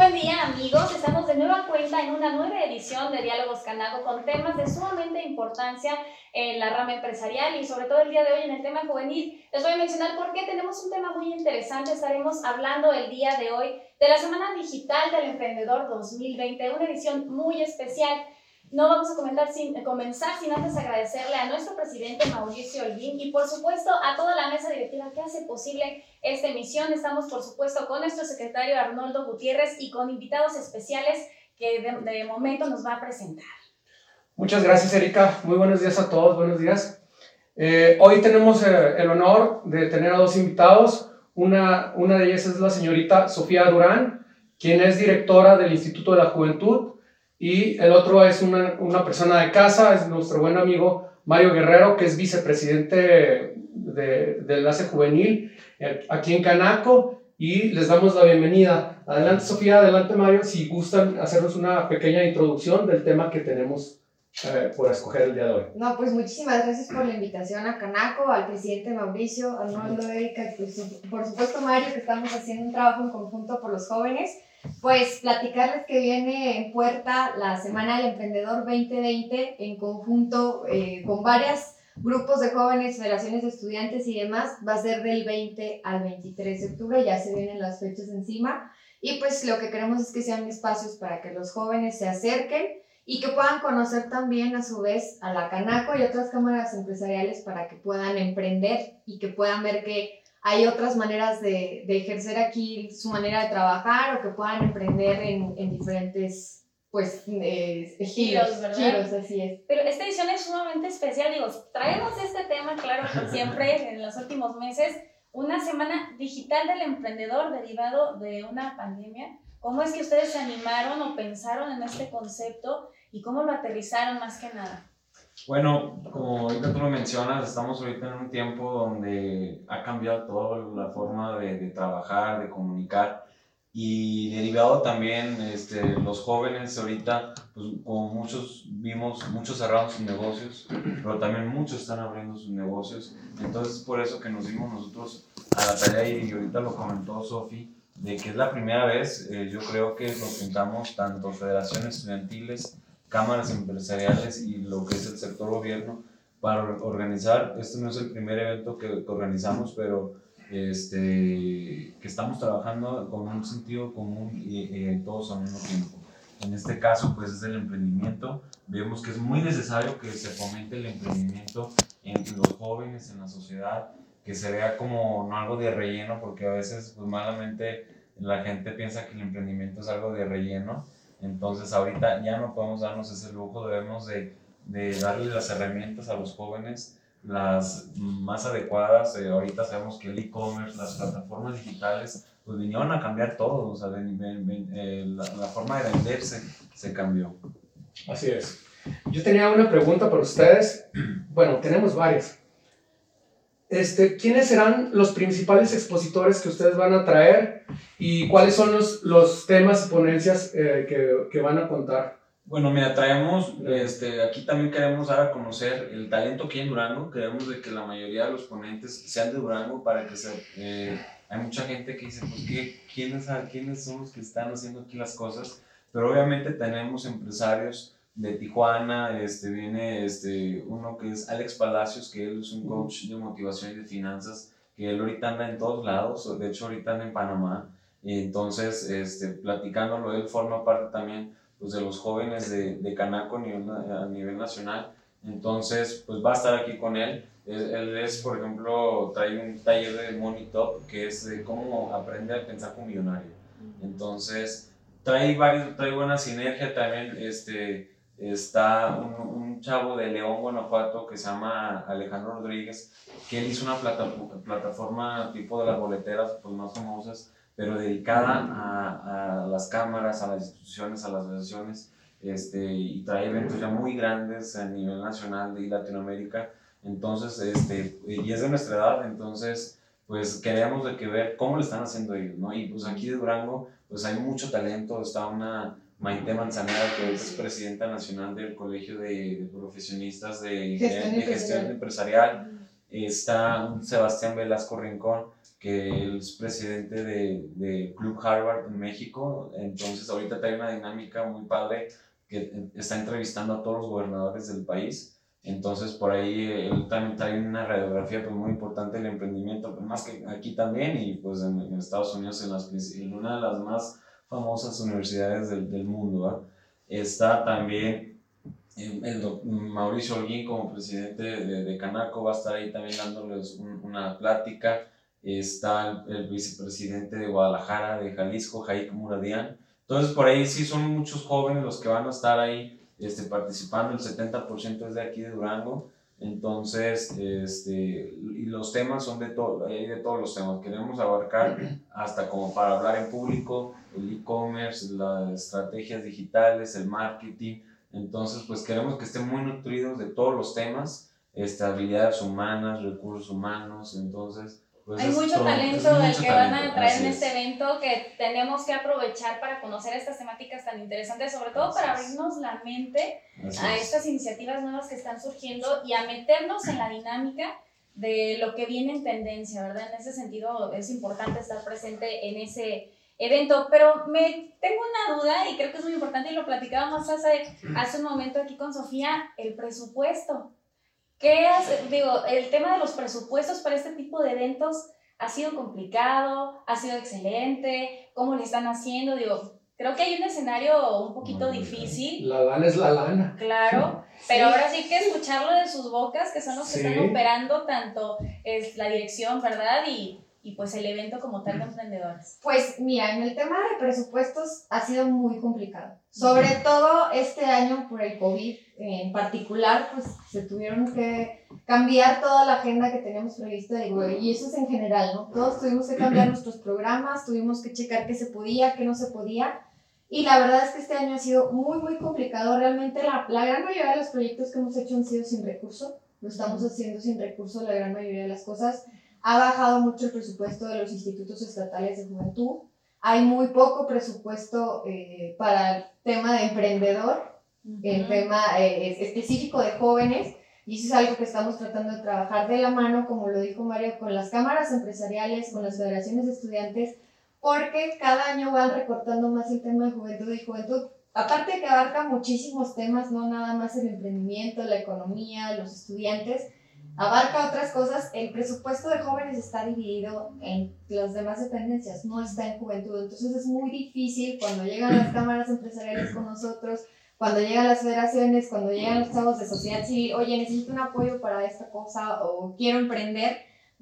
buen día amigos, estamos de nueva cuenta en una nueva edición de Diálogos Canaco con temas de sumamente importancia en la rama empresarial y sobre todo el día de hoy en el tema juvenil. Les voy a mencionar por qué tenemos un tema muy interesante. Estaremos hablando el día de hoy de la Semana Digital del Emprendedor 2020, una edición muy especial. No vamos a sin, comenzar sin antes agradecerle a nuestro presidente Mauricio Olguín y por supuesto a toda la mesa directiva que hace posible esta emisión. Estamos por supuesto con nuestro secretario Arnoldo Gutiérrez y con invitados especiales que de, momento nos va a presentar. Muchas gracias Erika, muy buenos días a todos, buenos días. Eh, hoy tenemos eh, el honor de tener a dos invitados. Una, una de ellas es la señorita Sofía Durán, quien es directora del Instituto de la Juventud y el otro es una, una, persona de casa, es nuestro buen amigo Mario Guerrero, que es vicepresidente de, de Enlace Juvenil eh, aquí en Canaco. Y les damos la bienvenida. Adelante, Sofía, adelante, Mario, si gustan hacernos una pequeña introducción del tema que tenemos eh, por escoger el día de hoy. No, pues muchísimas gracias por la invitación a Canaco, al presidente Mauricio, a Arnoldo, Erika, y pues, por supuesto Mario, que estamos haciendo un trabajo en conjunto por los jóvenes. Pues platicarles que viene en puerta la Semana del Emprendedor 2020 en conjunto eh, con varios grupos de jóvenes, federaciones de estudiantes y demás. Va a ser del 20 al 23 de octubre, ya se vienen las fechas encima. Y pues lo que queremos es que sean espacios para que los jóvenes se acerquen y que puedan conocer también a su vez a la Canaco y otras cámaras empresariales para que puedan emprender y que puedan ver que hay otras maneras de, de, ejercer aquí su manera de trabajar o que puedan emprender en, en diferentes pues eh, giros, giros, así es. Pero esta edición es sumamente especial, digo, traemos este tema, claro, que siempre en los últimos meses, una semana digital del emprendedor derivado de una pandemia. ¿Cómo es que ustedes se animaron o pensaron en este concepto y cómo lo aterrizaron más que nada? Bueno, como ahorita tú lo mencionas, estamos ahorita en un tiempo donde ha cambiado toda la forma de, de, trabajar, de comunicar y derivado también este, los jóvenes ahorita, pues como muchos vimos, muchos cerraron sus negocios, pero también muchos están abriendo sus negocios. Entonces por eso que nos dimos nosotros a la tarea y ahorita lo comentó Sofi, de que es la primera vez, eh, yo creo que nos juntamos tanto federaciones estudiantiles, cámaras empresariales y lo que es el sector gobierno para organizar. Este no es el primer evento que, organizamos, pero este, que estamos trabajando con un sentido común y todos al mismo tiempo. En este caso, pues es el emprendimiento. Vemos que es muy necesario que se fomente el emprendimiento entre los jóvenes, en la sociedad, que se vea como no algo de relleno, porque a veces, pues malamente, la gente piensa que el emprendimiento es algo de relleno entonces ahorita ya no podemos darnos ese lujo, debemos de, de darle las herramientas a los jóvenes las más adecuadas. Eh, ahorita sabemos que el e-commerce, las plataformas digitales, pues vinieron a cambiar todo, o sea, eh, la, la, forma de venderse se cambió. Así es. Yo tenía una pregunta para ustedes. Bueno, tenemos varias. Este, ¿Quiénes serán los principales expositores que ustedes van a traer y cuáles son los, los temas y ponencias eh, que, que, van a contar? Bueno, mira, traemos, este, aquí también queremos dar a conocer el talento que hay en Durango. Queremos de que la mayoría de los ponentes sean de Durango para que se... Eh, hay mucha gente que dice, pues, ¿qué, quiénes, ¿quiénes son los que están haciendo aquí las cosas? Pero obviamente tenemos empresarios de Tijuana, este, viene este, uno que es Alex Palacios, que él es un coach de motivación y de finanzas, que él ahorita anda en todos lados, de hecho ahorita anda en Panamá, y entonces este, platicándolo, él forma parte también pues, de los jóvenes de, de Canaco a nivel, a nivel nacional, entonces pues va a estar aquí con él. Él es, por ejemplo, trae un taller de Money Top, que es de cómo aprender a pensar como millonario. Entonces, trae, varios, trae buena sinergia también, este, está un, un, chavo de León, Guanajuato, que se llama Alejandro Rodríguez, que él hizo una plata, plataforma tipo de las boleteras pues, más famosas, pero dedicada a, a, las cámaras, a las instituciones, a las asociaciones, este, y trae eventos ya muy grandes a nivel nacional y Latinoamérica. Entonces, este, y es de nuestra edad, entonces, pues queremos de que ver cómo lo están haciendo ellos, ¿no? Y pues aquí de Durango, pues hay mucho talento, está una Maite Manzanera, que es presidenta nacional del Colegio de, Profesionistas de Gestión, Empresarial. está Sebastián Velasco Rincón, que es presidente de, de Club Harvard en México. Entonces ahorita trae una dinámica muy padre que está entrevistando a todos los gobernadores del país. Entonces por ahí él también trae una radiografía pues, muy importante del emprendimiento, más que aquí también y pues en, Estados Unidos en, las, en, una de las más famosas universidades del, del mundo. Está también el, Mauricio Holguín como presidente de, de, Canaco va a estar ahí también dándoles una plática. Está el, vicepresidente de Guadalajara, de Jalisco, Jaik Muradian. Entonces, por ahí sí son muchos jóvenes los que van a estar ahí este, participando. El 70% es de aquí de Durango. Entonces, este, y los temas son de, todo, de todos los temas. Queremos abarcar hasta como para hablar en público, el e-commerce, las estrategias digitales, el marketing, entonces, pues queremos que estén muy nutridos de todos los temas, este, habilidades humanas, recursos humanos, entonces... Pues Hay mucho talento el que van a traer en este evento que tenemos que aprovechar para conocer estas temáticas tan interesantes, sobre todo para abrirnos la mente a estas iniciativas nuevas que están surgiendo y a meternos en la dinámica de lo que viene en tendencia, ¿verdad? En ese sentido es importante estar presente en ese evento, pero me tengo una duda y creo que es muy importante y lo platicábamos hace, hace un momento aquí con Sofía, el presupuesto. ¿Qué hace? Digo, el tema de los presupuestos para este tipo de eventos ha sido complicado, ha sido excelente, ¿cómo le están haciendo? Digo, creo que hay un escenario un poquito difícil. La lana es la lana. Claro, pero ahora sí que escucharlo de sus bocas, que son los que están operando tanto es la dirección, ¿verdad? Y, y pues el evento como tal de emprendedores? Pues mira, en el tema de presupuestos ha sido muy complicado. Sobre todo este año por el COVID en particular, pues se tuvieron que cambiar toda la agenda que teníamos prevista y eso es en general, ¿no? Todos tuvimos que cambiar nuestros programas, tuvimos que checar qué se podía, qué no se podía. Y la verdad es que este año ha sido muy, muy complicado. Realmente la, la gran mayoría de los proyectos que hemos hecho han sido sin recurso. Lo estamos haciendo sin recurso la gran mayoría de las cosas. Ha bajado mucho el presupuesto de los institutos estatales de juventud. Hay muy poco presupuesto eh, para el tema de emprendedor, el tema eh, específico de jóvenes. Y eso es algo que estamos tratando de trabajar de la mano, como lo dijo Mario, con las cámaras empresariales, con las federaciones de estudiantes, porque cada año van recortando más el tema de juventud y juventud. Aparte que abarca muchísimos temas, no nada más el emprendimiento, la economía, los estudiantes, abarca otras cosas, el presupuesto de jóvenes está dividido en las demás dependencias, no está en juventud. Entonces es muy difícil cuando llegan las cámaras empresariales con nosotros, cuando llegan las federaciones, cuando llegan los chavos de sociedad civil, oye, necesito un apoyo para esta cosa o quiero emprender,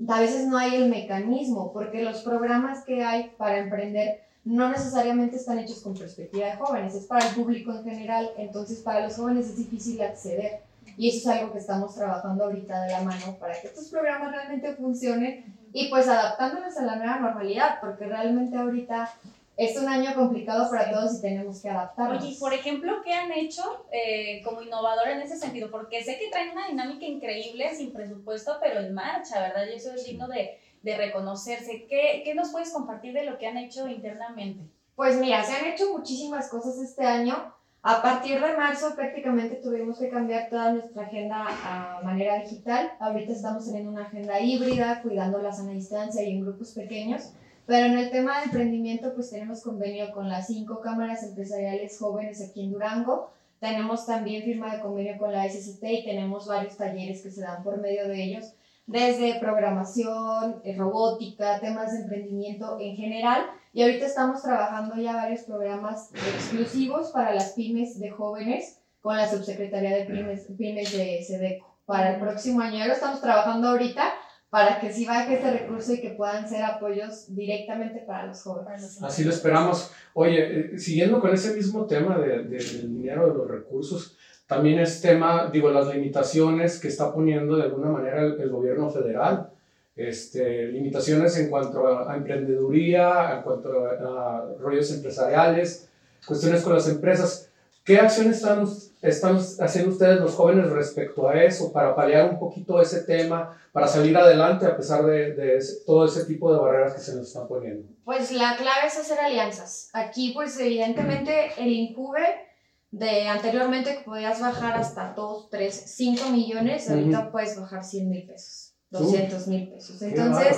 a veces no hay el mecanismo, porque los programas que hay para emprender no necesariamente están hechos con perspectiva de jóvenes, es para el público en general, entonces para los jóvenes es difícil acceder. Y eso es algo que estamos trabajando ahorita de la mano para que estos programas realmente funcionen y pues adaptándonos a la nueva normalidad, porque realmente ahorita es un año complicado para todos y tenemos que adaptarnos. Oye, por ejemplo, ¿qué han hecho eh, como innovador en ese sentido? Porque sé que traen una dinámica increíble, sin presupuesto, pero en marcha, ¿verdad? Y eso es digno de, de reconocerse. ¿Qué, ¿Qué nos puedes compartir de lo que han hecho internamente? Pues mira, se han hecho muchísimas cosas este año. A partir de marzo prácticamente tuvimos que cambiar toda nuestra agenda a manera digital. Ahorita estamos teniendo una agenda híbrida, cuidando la sana distancia y en grupos pequeños. Pero en el tema de emprendimiento, pues tenemos convenio con las cinco cámaras empresariales jóvenes aquí en Durango. Tenemos también firma de convenio con la SST y tenemos varios talleres que se dan por medio de ellos, desde programación, eh, robótica, temas de emprendimiento en general y ahorita estamos trabajando ya varios programas exclusivos para las pymes de jóvenes con la subsecretaría de pymes, pymes de SEDECO. Para el próximo año ya estamos trabajando ahorita para que sí baje este recurso y que puedan ser apoyos directamente para los jóvenes. Así lo esperamos. Oye, eh, siguiendo con ese mismo tema de, de, del dinero, de los recursos, también es tema, digo, las limitaciones que está poniendo de alguna manera el gobierno federal este, limitaciones en cuanto a, emprendeduría, en cuanto a, rollos empresariales, cuestiones con las empresas. ¿Qué acciones están, están haciendo ustedes los jóvenes respecto a eso para paliar un poquito ese tema, para salir adelante a pesar de, de todo ese tipo de barreras que se nos están poniendo? Pues la clave es hacer alianzas. Aquí pues evidentemente el INCUBE de anteriormente que podías bajar hasta 2, 3, 5 millones, ahorita puedes bajar 100 mil pesos. 200 mil pesos. Entonces,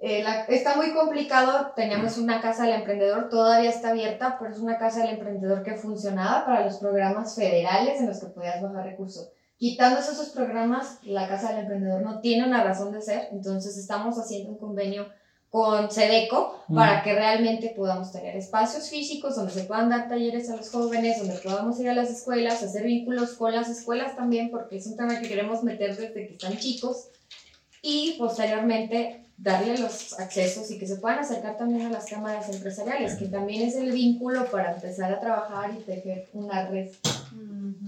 eh, la- está muy complicado. Teníamos una casa del emprendedor, todavía está abierta, pero es una casa del emprendedor que funcionaba para los programas federales en los que podías bajar recursos. Quitándose esos programas, la casa del emprendedor no tiene una razón de ser. Entonces, estamos haciendo un convenio con Sedeco para que realmente podamos tener espacios físicos donde se puedan dar talleres a los jóvenes, donde podamos ir a las escuelas, hacer vínculos con las escuelas también, porque es un tema que queremos meter desde que están chicos y posteriormente darle los accesos y que se puedan acercar también a las cámaras empresariales, que también es el vínculo para empezar a trabajar y tejer una red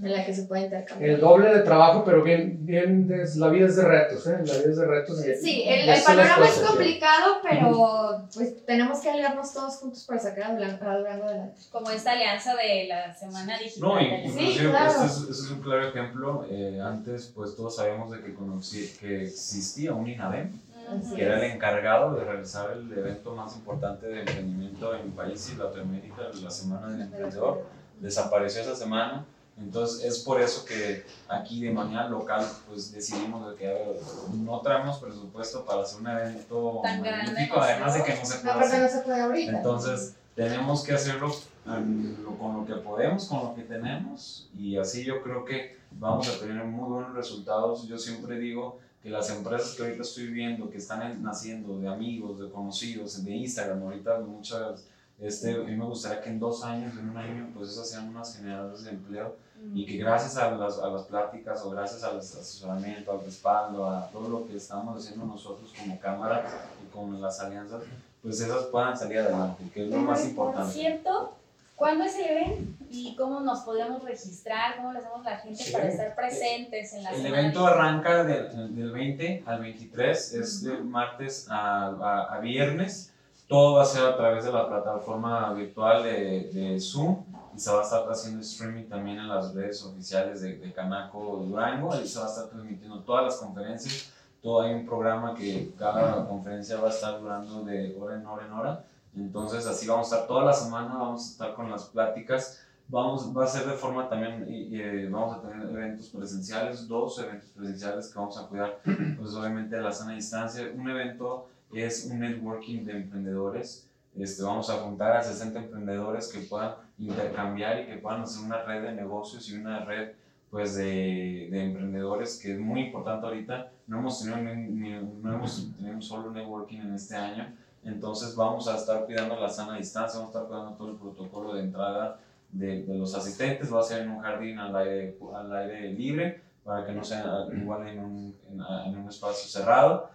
en la que se pueda intercambiar. El doble de trabajo, pero bien, bien, des- la vida es de retos, ¿eh? La vida es de retos. y- Sí, y el, el panorama es ¿sí? complicado, pero pues tenemos que aliarnos todos juntos para sacar a Durango adelante. Como esta alianza de la Semana Digital. No, inclusive Sí, claro. este es, este es un claro ejemplo. Eh, antes, pues todos sabemos de que, conocí, que existía un INADEM, Ujú. que era el encargado de realizar el evento más importante de emprendimiento en país y Latinoamérica, la Semana del Emprendedor. Desapareció esa semana. Entonces es por eso que aquí de manera local pues decidimos de que a ver, no traemos presupuesto para hacer un evento Tan grande, magnífico, ¿no? además de que no se puede hacer. no se puede ahorita. Entonces, tenemos que hacerlo lo- con lo que podemos, con lo que tenemos, y así yo creo que vamos a tener muy buenos resultados. Yo siempre digo que las empresas que ahorita estoy viendo, que están en- naciendo de amigos, de conocidos, de Instagram, ahorita muchas, este, a mí me gustaría que en dos años, en un año, pues esas sean unas generadoras de empleo y que gracias a las, a las pláticas o gracias al asesoramiento, al respaldo, a todo lo que estamos haciendo nosotros como cámara y con las alianzas, pues esas puedan salir adelante, que es lo más Por importante. cierto, ¿cuándo es el evento? ¿Y cómo nos podemos registrar? ¿Cómo le hacemos la gente Sí. para estar presentes en la El Semana evento arranca del, del 20 al 23, es de martes a, a- a viernes. Todo va a ser a través de la plataforma virtual de, de Zoom se va a estar haciendo streaming también en las redes oficiales de, de Canaco Durango. Se va a estar transmitiendo todas las conferencias. Todo hay un programa que cada conferencia va a estar durando de hora en hora en hora. Entonces así vamos a estar toda la semana, vamos a estar con las pláticas Vamos, va a ser de forma también, y, y, eh, vamos a tener eventos presenciales, dos eventos presenciales que vamos a cuidar, pues obviamente a la sana distancia. Un evento es un networking de emprendedores. Este, vamos a juntar a 60 emprendedores que puedan intercambiar y que puedan hacer una red de negocios y una red pues de, de emprendedores que es muy importante ahorita. No hemos tenido ni, no hemos tenido solo networking en este año, entonces vamos a estar cuidando la sana distancia, vamos a estar cuidando todo el protocolo de entrada de, de los asistentes, va a ser en un jardín al aire, al aire libre, para que no sea igual en un, en, en un espacio cerrado,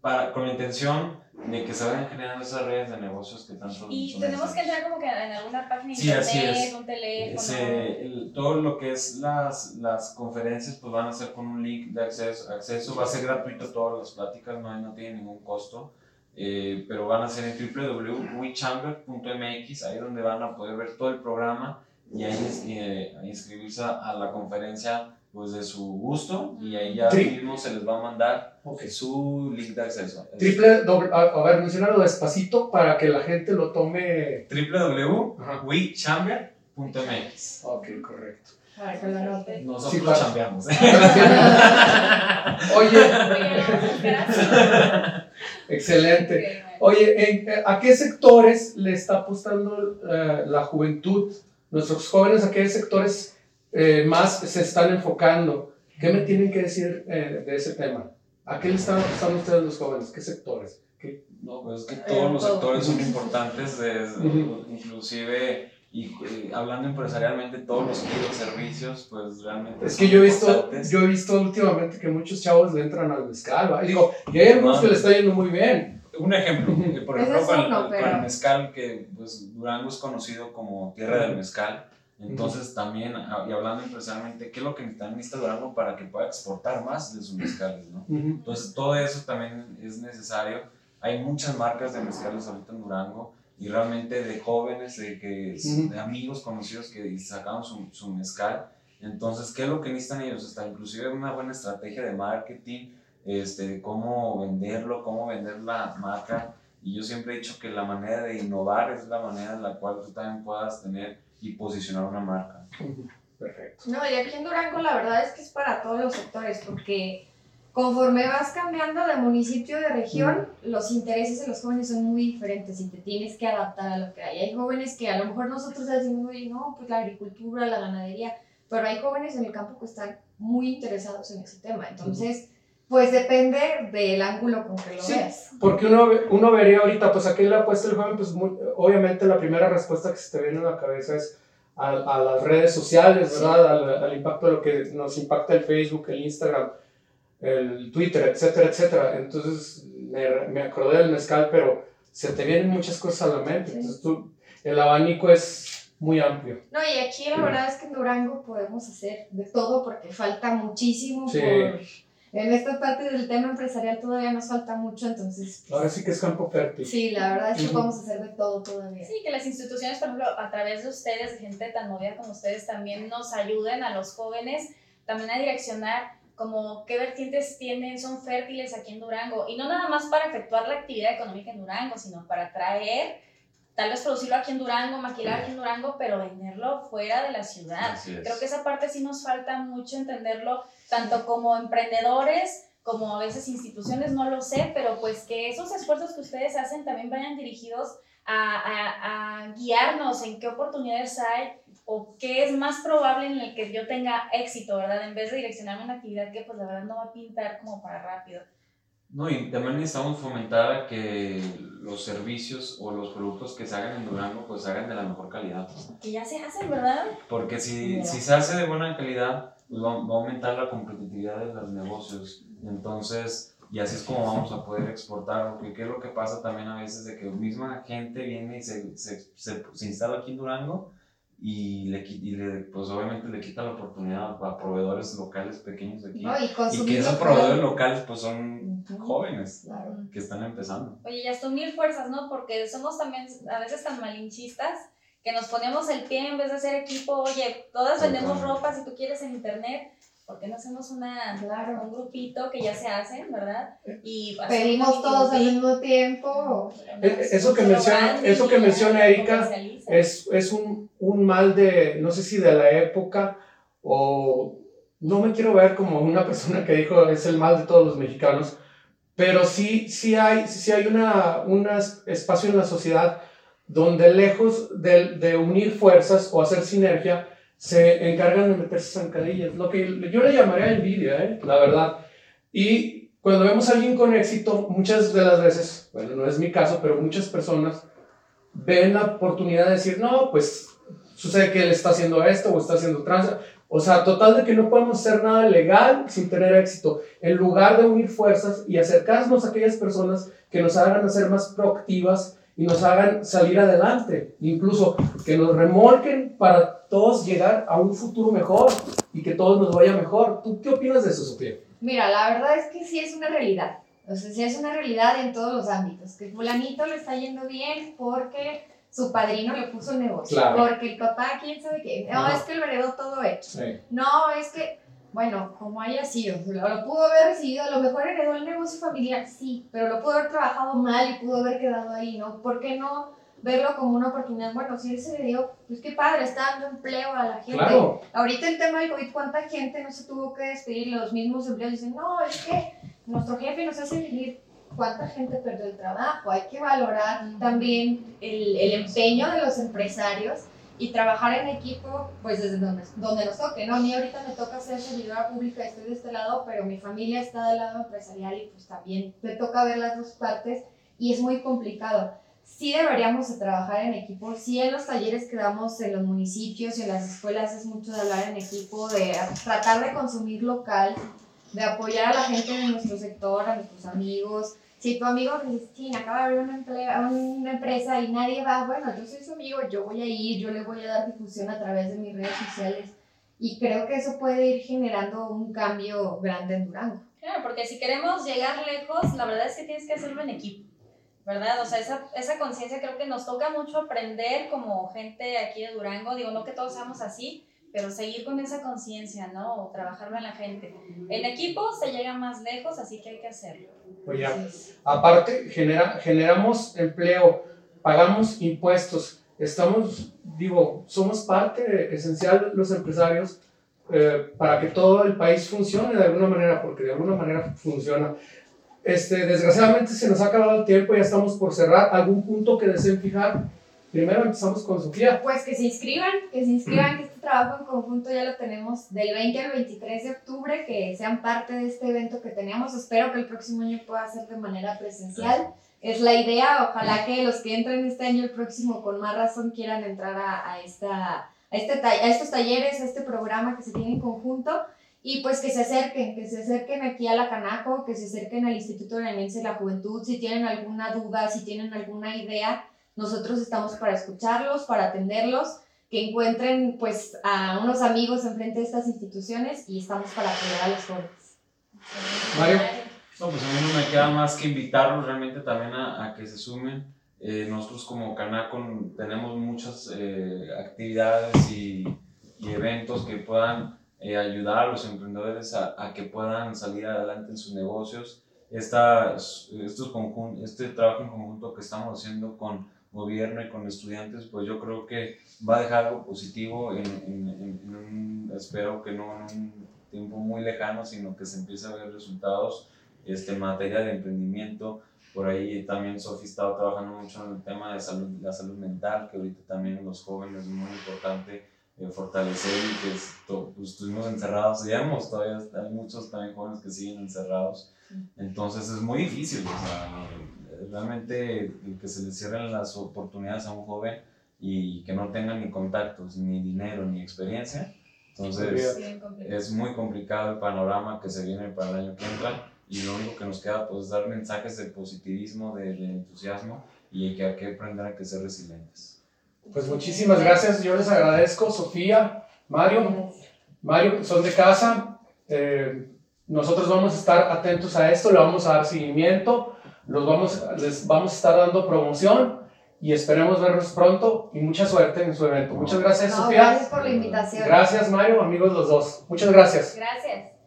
para, con la intención de que se vayan generando esas redes de negocios que tanto Y tenemos que entrar como que en alguna página Sí, internet, un teléfono. Ese- el- todo lo que es las, las conferencias pues van a ser con un link de acceso, acceso. Va a ser gratuito todas las pláticas, no, no tiene ningún costo, eh, pero van a ser en www.wechamber.mx, ahí donde van a poder ver todo el programa y ahí eh, a inscribirse a la conferencia pues de su gusto y ahí ya Tri- mismo se les va a mandar su link de acceso. Es Triple, doble, a, a ver, mencionalo despacito para que la gente lo tome. Www.wechamber.mx Ok, correcto. Que. Nosotros Sí, claro. chambeamos. Oye, excelente. Oye, ¿en- eh, ¿a qué sectores le está apostando eh, la juventud? Nuestros jóvenes, ¿a qué sectores eh, más se están enfocando? ¿Qué me tienen que decir eh, de ese tema? ¿A qué le están apostando ustedes los jóvenes? ¿Qué sectores? ¿Qué- No, pues es que todos los todo. sectores son importantes, desde- Ujú. inclusive, y, eh, hablando empresarialmente, todos los giros, servicios, pues realmente Es son que yo he visto, importantes. yo he visto últimamente que muchos chavos le entran al mezcal, ¿va? y digo, y hay algunos No. que le está yendo muy bien. Un ejemplo, eh, por ejemplo, con, con pero- el mezcal, que pues Durango es conocido como tierra del mezcal, entonces también, ah, y hablando empresarialmente, ¿qué es lo que también necesita Durango para que pueda exportar más de sus mezcales, no? Entonces, todo eso también es necesario. Hay muchas marcas de mezcales ahorita en Durango y realmente de jóvenes, de, que, de amigos conocidos que sacaron su, su mezcal. Entonces, ¿qué es lo que necesitan ellos? Está inclusive una buena estrategia de marketing, este, cómo venderlo, cómo vender la marca. Y yo siempre he dicho que la manera de innovar es la manera en la cual tú también puedas tener y posicionar una marca. Perfecto. No, y aquí en Durango la verdad es que es para todos los sectores, porque conforme vas cambiando de municipio, de región, los intereses de los jóvenes son muy diferentes y te tienes que adaptar a lo que hay. Hay jóvenes que a lo mejor nosotros decimos, oye, no, pues la agricultura, la ganadería, pero hay jóvenes en el campo que están muy interesados en ese tema. Entonces, pues depende del ángulo con que lo Sí. veas. Porque uno, uno vería ahorita, pues a qué le apuesta el joven, pues muy- obviamente la primera respuesta que se te viene a la cabeza es a, a las redes sociales, ¿verdad? Al, al impacto de lo que nos impacta el Facebook, el Instagram, el Twitter, etcétera, etcétera. Entonces me, me acordé del mezcal, pero se te vienen muchas cosas a la mente. Sí. Entonces tú, el abanico es muy amplio. No, y aquí la verdad es que en Durango podemos hacer de todo porque falta muchísimo Sí. por... En esta parte del tema empresarial todavía nos falta mucho, entonces... Ahora sí que es campo fértil. Sí, la verdad es que podemos hacer de todo todavía. Sí, que las instituciones, por ejemplo, a través de ustedes, de gente tan movida como ustedes, también nos ayuden a los jóvenes también a direccionar como qué vertientes tienen, son fértiles aquí en Durango. Y no nada más para efectuar la actividad económica en Durango, sino para traer, tal vez producirlo aquí en Durango, maquilar aquí en Durango, pero venderlo fuera de la ciudad. Creo que esa parte sí nos falta mucho entenderlo, tanto como emprendedores, como a veces instituciones, no lo sé, pero pues que esos esfuerzos que ustedes hacen también vayan dirigidos a, a- a guiarnos en qué oportunidades hay o qué es más probable en el que yo tenga éxito, ¿verdad? En vez de direccionarme a una actividad que pues la verdad no va a pintar como para rápido. No, y también necesitamos fomentar que los servicios o los productos que se hagan en Durango, pues se hagan de la mejor calidad. Que ya se hacen, ¿verdad? Porque si, Mira. si se hace de buena calidad, va, va a aumentar la competitividad de los negocios. Entonces, y así es como vamos a poder exportar. Porque qué es lo que pasa también a veces de que misma gente viene y se, se, se, se instala aquí en Durango y, le, y le, pues obviamente le quita la oportunidad a proveedores locales pequeños de aquí. ¿no? Y Y que esos local. proveedores locales pues son Ujú. jóvenes Claro. que están empezando. Oye, y hasta unir fuerzas, ¿no? Porque somos también a veces tan malinchistas que nos ponemos el pie en vez de hacer equipo. Oye, todas vendemos ropa si tú quieres en internet. ¿Por qué no hacemos una, Claro. un grupito que ya se hacen, verdad? Y Pedimos todos al mismo tiempo. Eh, eso que menciona- eso que menciona Erika es, es un, un mal de, no sé si de la época o no me quiero ver como una persona que dijo es el mal de todos los mexicanos, pero sí, sí hay, sí hay una, un espacio en la sociedad donde lejos de, unir fuerzas o hacer sinergia, se encargan de meterse zancadillas, lo que yo le llamaría envidia, ¿eh? la verdad. Y cuando vemos a alguien con éxito, muchas de las veces, bueno, no es mi caso, pero muchas personas ven la oportunidad de decir, no, pues sucede que él está haciendo esto o está haciendo trans. O sea, total de que no podemos hacer nada legal sin tener éxito. En lugar de unir fuerzas y acercarnos a aquellas personas que nos hagan ser más proactivas y nos hagan salir adelante. Incluso que nos remolquen para todos llegar a un futuro mejor y que todos nos vaya mejor. ¿Tú qué opinas de eso, Sofía? Mira, la verdad es que sí es una realidad. O sea, sí es una realidad en todos los ámbitos. Que fulanito le está yendo bien porque su padrino le puso el negocio. Claro. Porque el papá, quién sabe qué. No, Ajá. es que lo heredó todo hecho. Sí. No, es que, bueno, como haya sido, lo, lo pudo haber recibido, a lo mejor heredó el negocio familiar, sí, pero lo pudo haber trabajado mal y pudo haber quedado ahí, ¿no? ¿Por qué no verlo como una oportunidad? Bueno, si él se le dio, pues qué padre, está dando empleo a la gente. Claro. Ahorita el tema del COVID, ¿cuánta gente no se tuvo que despedir? Los mismos empleados dicen, no, es que nuestro jefe nos hace vivir. ¿Cuánta gente perdió el trabajo? Hay que valorar también el, el empeño de los empresarios y trabajar en equipo, pues desde donde, donde nos toque, ¿no? A mí ahorita me toca ser servidora pública, estoy de este lado, pero mi familia está del lado empresarial y pues también me toca ver las dos partes y es muy complicado. Sí deberíamos de trabajar en equipo, sí en los talleres que damos en los municipios y en las escuelas es mucho de hablar en equipo, de tratar de consumir local, de apoyar a la gente de nuestro sector, a nuestros amigos. Si tu amigo sí, acaba de abrir una, emplea- una empresa y nadie va, bueno, yo soy su amigo, yo voy a ir, yo le voy a dar difusión a través de mis redes sociales. Y creo que eso puede ir generando un cambio grande en Durango. Claro, porque si queremos llegar lejos, la verdad es que tienes que hacerlo en equipo, ¿verdad? O sea, esa, esa conciencia creo que nos toca mucho aprender como gente aquí de Durango. Digo, no que todos seamos así, pero seguir con esa conciencia, ¿no? O trabajarlo en la gente. En equipo se llega más lejos, así que hay que hacerlo. Oye, Entonces, Aparte, genera, generamos empleo, pagamos impuestos, estamos, digo, somos parte esencial los empresarios eh, para que todo el país funcione de alguna manera, porque de alguna manera funciona. Este, desgraciadamente se nos ha acabado el tiempo, ya estamos por cerrar. ¿Algún punto que deseen fijar? Primero empezamos con Sofía. Pues que se inscriban, que se inscriban, que trabajo en conjunto ya lo tenemos del 20 al 23 de octubre, que sean parte de este evento que tenemos. Espero que el próximo año pueda ser de manera presencial. Es la idea, ojalá que los que entren este año el próximo con más razón quieran entrar a, esta, a, este, a estos talleres, a este programa que se tiene en conjunto y pues que se acerquen, que se acerquen aquí a la Canaco, que se acerquen al Instituto Granense de la Juventud, si tienen alguna duda, si tienen alguna idea, nosotros estamos para escucharlos, para atenderlos, que encuentren pues a unos amigos enfrente de estas instituciones y estamos para apoyar a los jóvenes. Mario. No, pues a mí no me queda más que invitarlos realmente también a, a que se sumen. Eh, nosotros como Canaco tenemos muchas eh, actividades y, y, eventos que puedan eh, ayudar a los emprendedores a, a, que puedan salir adelante en sus negocios. Esta, estos este trabajo en conjunto que estamos haciendo con gobierno y con estudiantes, pues yo creo que va a dejar algo positivo en, en, en, un, espero que no en un tiempo muy lejano, sino que se empiece a ver resultados este, en materia de emprendimiento. Por ahí también Sofi estaba trabajando mucho en el tema de salud, la salud mental, que ahorita también los jóvenes es muy importante eh, fortalecer y que esto, pues, estuvimos encerrados, digamos, todavía hay muchos también jóvenes que siguen encerrados. Entonces es muy difícil, o sea, realmente que se le cierren las oportunidades a un joven y que no tenga ni contactos, ni dinero, ni experiencia. Entonces es muy complicado el panorama que se viene para el año que entra y lo único que nos queda pues, es dar mensajes de positivismo, de, de entusiasmo y que hay que aprender a que ser resilientes. Pues muchísimas gracias, yo les agradezco, Sofía, Mario. Mario, son de casa. Eh, nosotros vamos a estar atentos a esto, le vamos a dar seguimiento los vamos, les vamos a estar dando promoción y esperemos verlos pronto y mucha suerte en su evento. Muchas gracias, Sofía. Gracias por la invitación. Gracias, Mario, amigos los dos. Muchas gracias. Gracias.